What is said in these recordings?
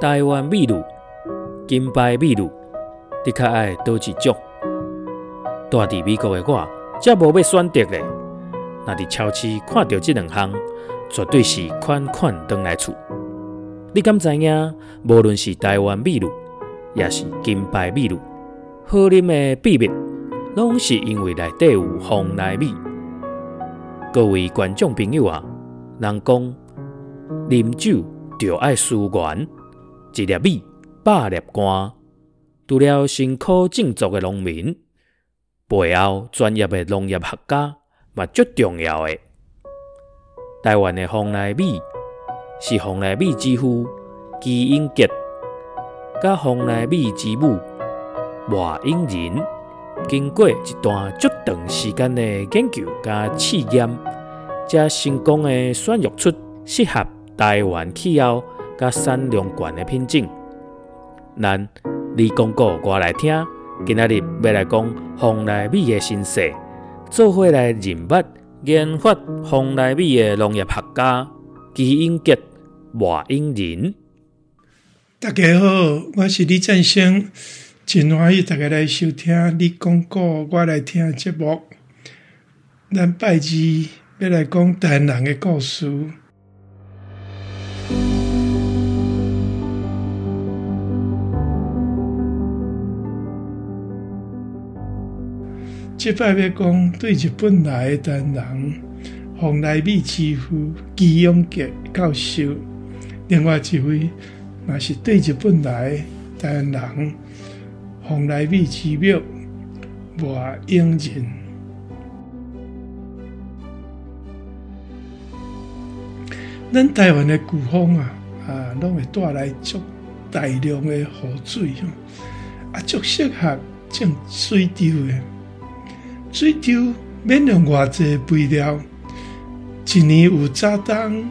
台湾美女、金牌美女，你较爱倒一种？住伫美国的我，则无要选择咧。若伫超市看到这两项，绝对是款款转来厝。你敢知影？无论是台湾美女，也是金牌美女，好啉的秘密，拢是因为内底有凤梨米。各位观众朋友啊，人讲啉酒就爱思源，一粒米百粒汗。除了辛苦种作的农民，背后专业的农业学家嘛，最重要的。台湾的凤梨米是凤梨米之父基永杰，甲凤梨米之母麦英仁，经过一段足长时间的研究甲试验，才成功的选育出适合台湾气候甲产量悬的品种。咱你讲过我来听，今仔日要来讲凤梨米的身世，做伙来认识。研发凤梨米的农业学家基因杰、外英仁。大家好，我是李振兴，真欢喜大家来收听你讲过我来听节目。咱拜二要来讲台南人的故事。这摆要讲对日本来的人，洪来美之父基永杰教授，另外一位也是对日本来的人，洪来美之母麦英仁。咱台湾的季风啊，啊，拢会带来足大量的雨水，啊，足适合种水稻的。水稻免用偌济肥料，一年有早冬、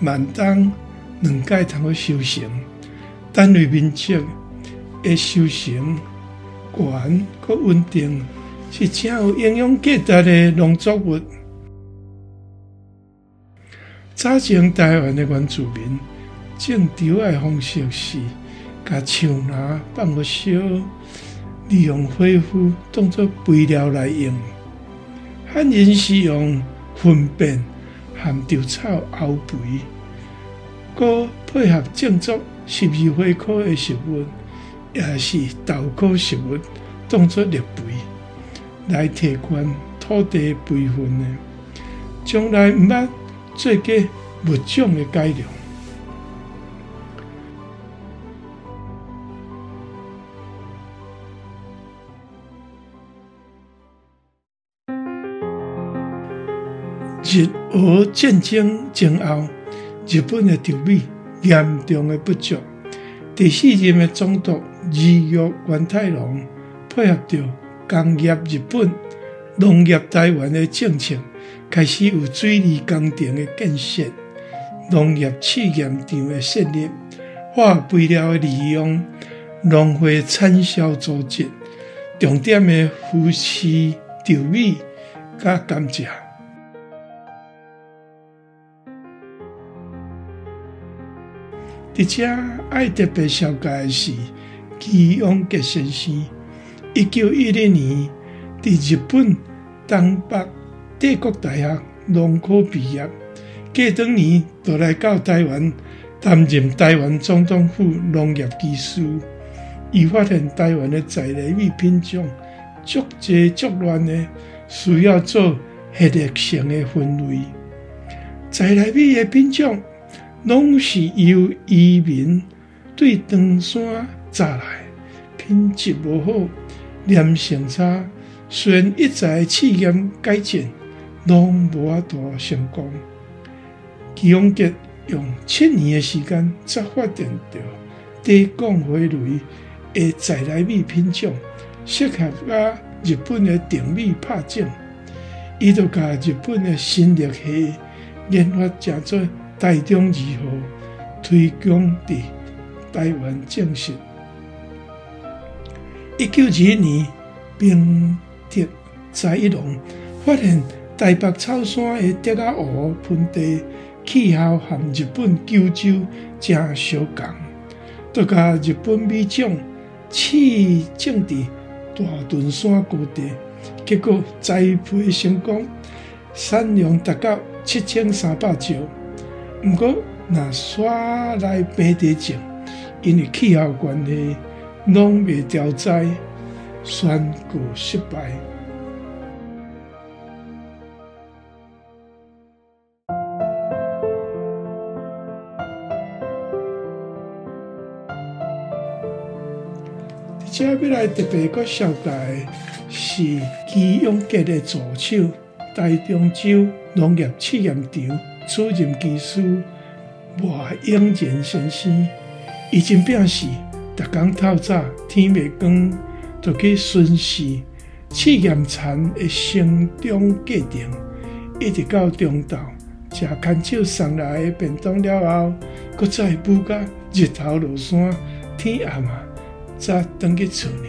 晚冬两届通个收成，单位面积的收成悬可稳定，是真有营养价值的农作物。早前台湾的原住民种稻的方式是，把树苗放个烧。利用恢复当作肥料来用，汉人是用粪便含稻草熬肥，搁配合种作十二花科的食物，也是豆科食物，当作绿肥。来提悬土地肥分的，从来毋捌做过物种的改良。日俄战争前后，日本的稻米严重的不足。第四任的总督二月源太郎配合着工业日本、农业台湾的政策，开始有水利工程的建设、农业试验场的设立、化肥料的利用、农会产销组织，重点的扶持稻米加甘蔗。而且爱特别绍介是基永杰先生，一九一零年在日本东北帝国大学农科毕业，过当年就来到台湾担任台湾总统府农业技师。伊发现台湾的在来米品种足侪足乱的，需要做系列性的分类。在来米的品种。拢是由移民对长山摘来，品质无好，黏性差。虽然一再试验改进，拢无法度成功。基永杰用七年的时间，才发现到低降花蕊的在来米品种适合甲日本的定米拍种，伊就甲日本的新力系研发成做。台中二号推广伫台湾正式。一九二一年，兵特在一龙发现台北草山的竹仔湖盆地气候和日本九州正相共，都甲日本米种试种伫大屯山高地，结果栽培成功，产量达到七千三百石。毋过，若刷来平地种，因为气候关系，拢未调栽，宣告失败。接下来特别个绍介是基永杰的助手，台中州农业试验场主任技师赖永仁先生。伊真表示，逐工透早天未光就去巡视试验田的生长过程，一直到中昼食牵手送来的便当了后，搁再补甲日头落山，天暗啊。才转去厝里，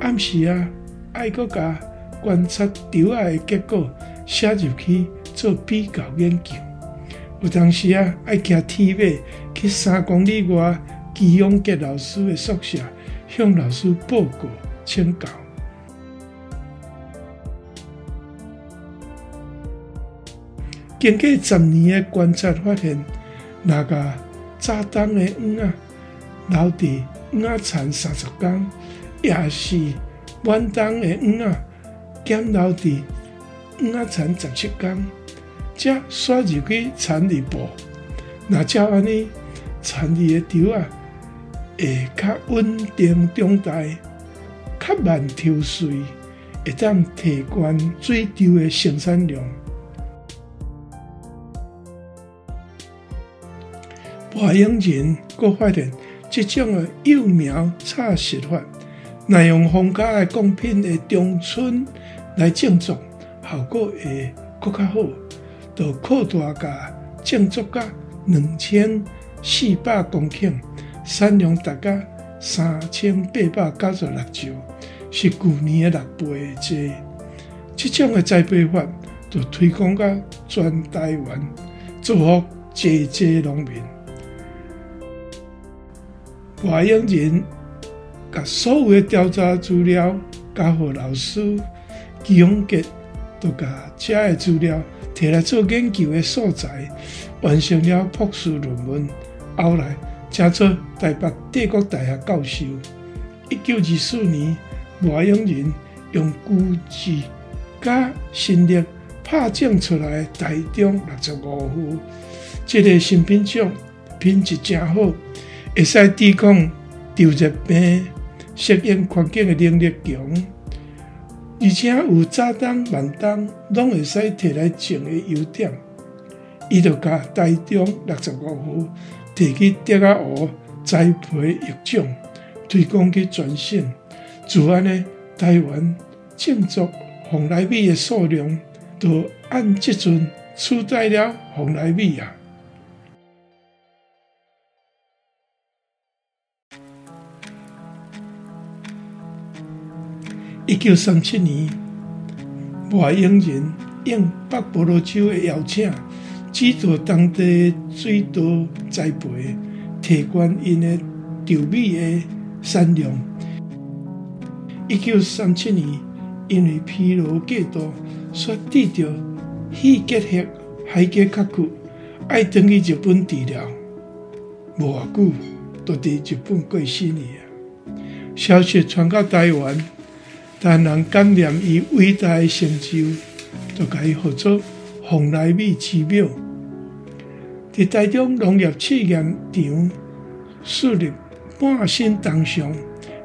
暗时啊，爱搁甲观察稻仔的结果写入去做比较研究。有当时啊，爱骑铁马去三公里外基永杰老师的宿舍，向老师报告请教。经过十年的观察发现，那个早冬的黄啊，留伫。黄仔田三十天，也是晚冬的黄仔减留伫黄仔田十七天，才刷入去田里部。那照安尼，田里的稻啊会较稳定长大，较慢抽穗，会当提悬水稻的生产量。赖永仁阁发现。即种的幼苗插实法，耐用风甲的贡品的中春来种植，效果会阁较好。就扩大甲种植甲两千四百公顷，产量达到三千八百九十六兆，是去年的六倍多。这种的栽培法，就推广到全台湾，祝福济济农民。赖永仁把所有的调查资料交予老师，基永杰都把这些资料摕来做研究的素材，完成了博士论文。后来，才做台北帝国大学教授。一九二四年，马永仁用估计甲心力拍种出来台中六十五户，这个新品种品质真好。会使抵抗潮热病，适应环境的能力强，而且有早冬晚冬拢会使摕来种的优点。伊就甲台中六十五户摕去竹仔湖栽培育种，推广去全省。自然呢，台湾种植凤梨米的数量都按这阵取代了凤梨米啊。一九三七年，赖永仁应北婆罗洲的邀请，指导当地水稻栽培，提高因的稻米的产量。一九三七年，因为疲劳过度，却得到肺结核、海结卡苦，爱转去日本治疗。无偌久，就伫日本过身了。消息传到台湾。但人感念伊伟大的成就，就甲伊号做凤梨米之庙。伫台中农业试验场树立半身铜像，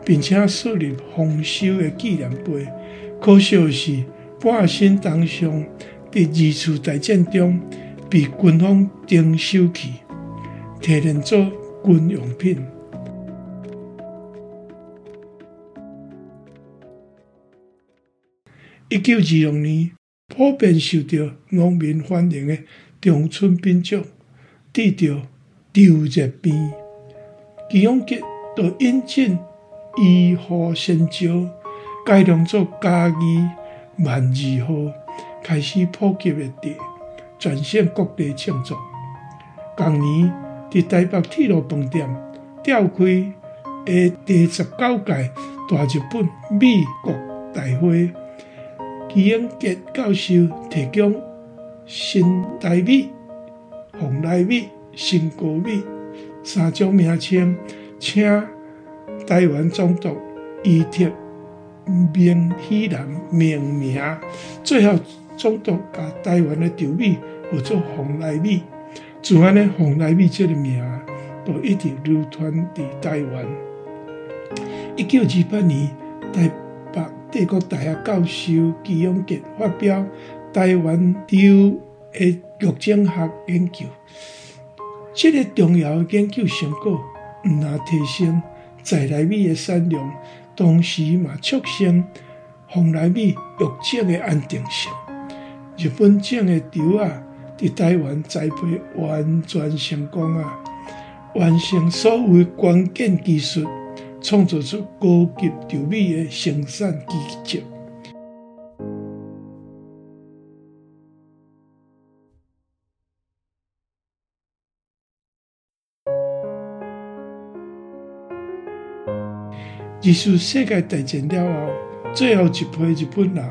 并且树立丰收的纪念碑。可惜的是，半身铜像伫二次大战中被军方征收去，提炼做军用品。一九二六年，普遍受到农民欢迎的中春品种得到潮热病，基永杰就引进医护仙椒，改良做嘉义万二号，开始普及的地，全省各地庆祝。同年，伫台北铁路饭店召开的第十九届大日本美国大会，基永杰教授提供新台美、凤来美、新国美三种名称，请台湾总督依贴明喜兰命名，最后总督把台湾的稻米叫做凤来美，自然呢，凤来美这个名都一直流传伫台湾。一九二八年，台帝国大学教授基永杰发表台湾州的玉井学研究，这个重要的研究成果，毋但提升在来米的产量，同时嘛促成红来米玉井的安定性。日本种的稻啊，伫台湾栽培完全成功啊，完成所有关键技术，创造出高级稻米的生产奇迹。二次世界大战了后，最后一批日本人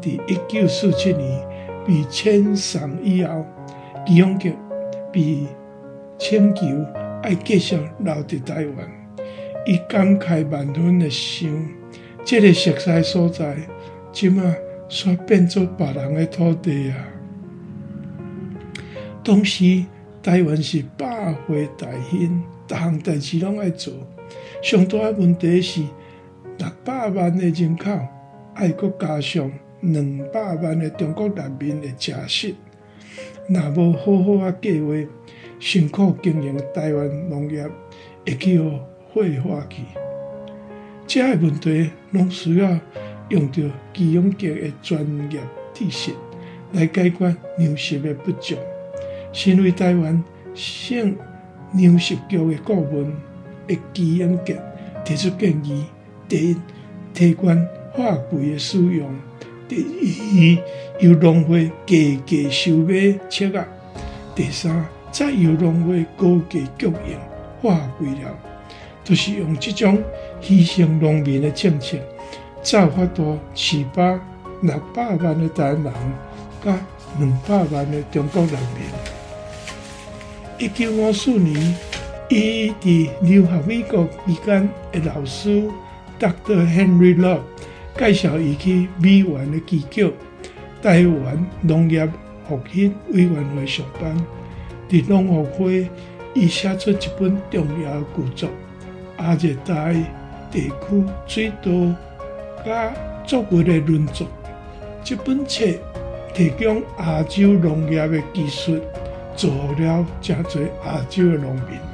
在一九四七年被遣送以后，李永杰被请求要继续留在台湾。伊感慨万分的想，这个熟悉所在，今啊煞变做别人的土地啊。当时台湾是百花大兴，各项代志拢爱做。上大的问题是，六百万的人口，还阁加上两百万的中国人民的食食，若无好好啊计划，辛苦经营台湾农业，会去予挥发去。这个问题拢需要用着基永杰的专业知识来解决粮食的不足。身为台湾省粮食局的顾问。基永杰提出建议：第一，提悬化肥的使用；第二，由农会价格收买切啊；第三，再由农会高价供应化肥料，就是用这种牺牲农民的政策，造福到七百六百万的台湾人，甲两百万的中国人民。一九五四年。伊伫留学美国期间的老师 Dr. Henry Love 介绍伊去美元的机构台湾农业复兴委员会上班。伫农学会，伊写出一本重要著作《亚热带地区水稻甲作物的轮作》。这本册提供亚洲农业的技术，助了真侪亚洲的农民。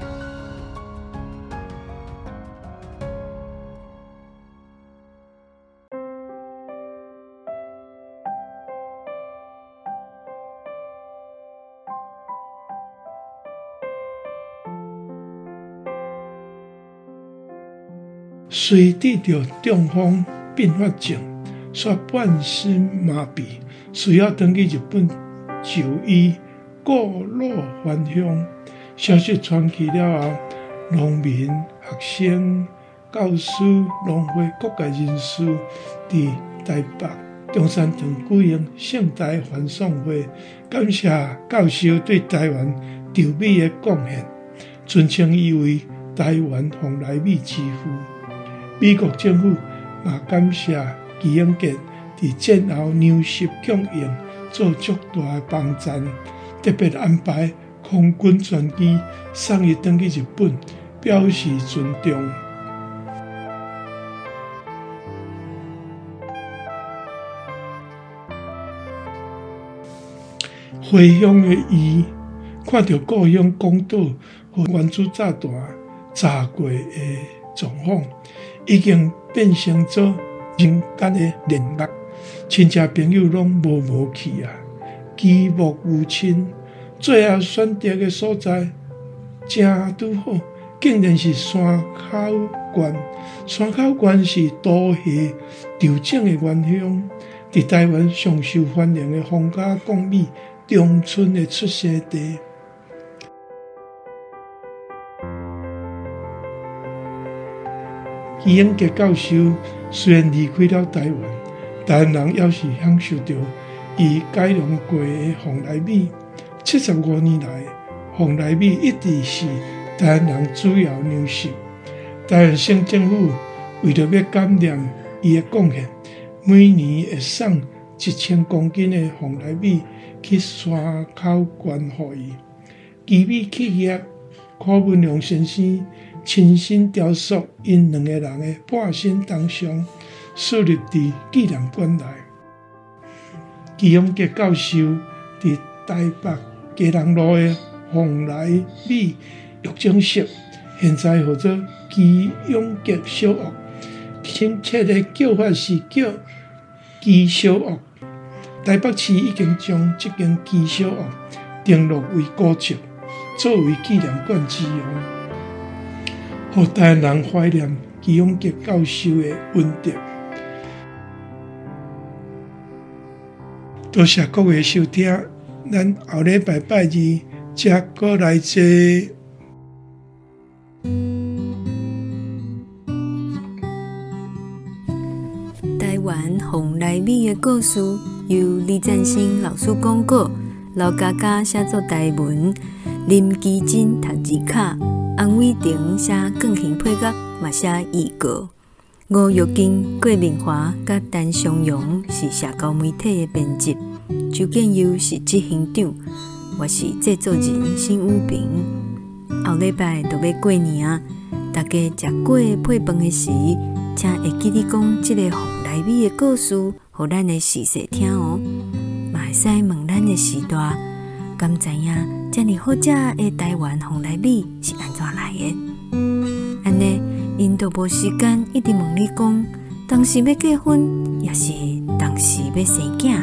随得着中风并发症，煞半身麻痹，需要登去日本就医，过路返乡。消息传去了后，农民、学生、教师、农会各界人士伫台北中山堂举行盛大欢送会，感谢教授对台湾稻米的贡献，尊称伊为台湾凤来米之父。美国政府也感谢基永杰伫战后粮食供应做足大的帮赞，特别安排空军专机送伊登去日本，表示尊重。回乡的伊看到故乡广岛和原子炸弹炸过的状况。已经变成做人间的炼狱，亲戚朋友拢无无去啊，举目无亲。最后选择的所在正拄好，竟然是山口县。山口县是稻叶稻种的原乡，伫台湾上受欢迎的皇家贡米长春的出生地。基永杰教授虽然离开了台湾，但人还是享受到伊改良过的凤梨米。七十五年来，凤梨米一直是台湾人主要粮食。台湾省政府为了要感念伊的贡献，每年会送一千公斤的凤梨米去山口捐予伊。奇美企业柯文良先生亲身雕塑因两个人的半身铜像，树立伫纪念馆内。基永杰教授伫台北基隆路的凤来米育种室，现在号做基永杰小学，亲切的叫法是叫基小学。台北市已经将这间基小学登录为古迹。作为纪念馆之用，让台湾人怀念基永杰教授的温德。多谢各位收听，咱后礼拜拜二再过来坐。台湾凤梨米的故事由李占星老师讲过，老家家写作台文。林基金读字卡，安伟婷写钢琴配乐，嘛写预告。吴玉金、郭明华、甲陈松勇是社交媒体的编辑，周建优是执行长，我是制作人辛武平。后礼拜就要过年啊，大家食过配饭的时，请会记得讲这个凤梨米的故事，互咱的时势听哦。嘛会使问咱的时代，敢知影？遮尔好食的台湾凤梨米是安怎来的？安尼，因都无时间一直问你讲，当时要结婚，也是当时要生囝。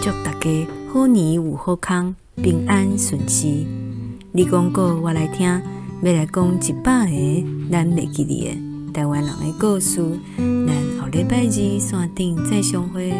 祝大家好年有好康，平安顺遂。你讲过，我来听，要来讲一百个咱袂记得的台湾人的故事。咱后礼拜二山顶再相会。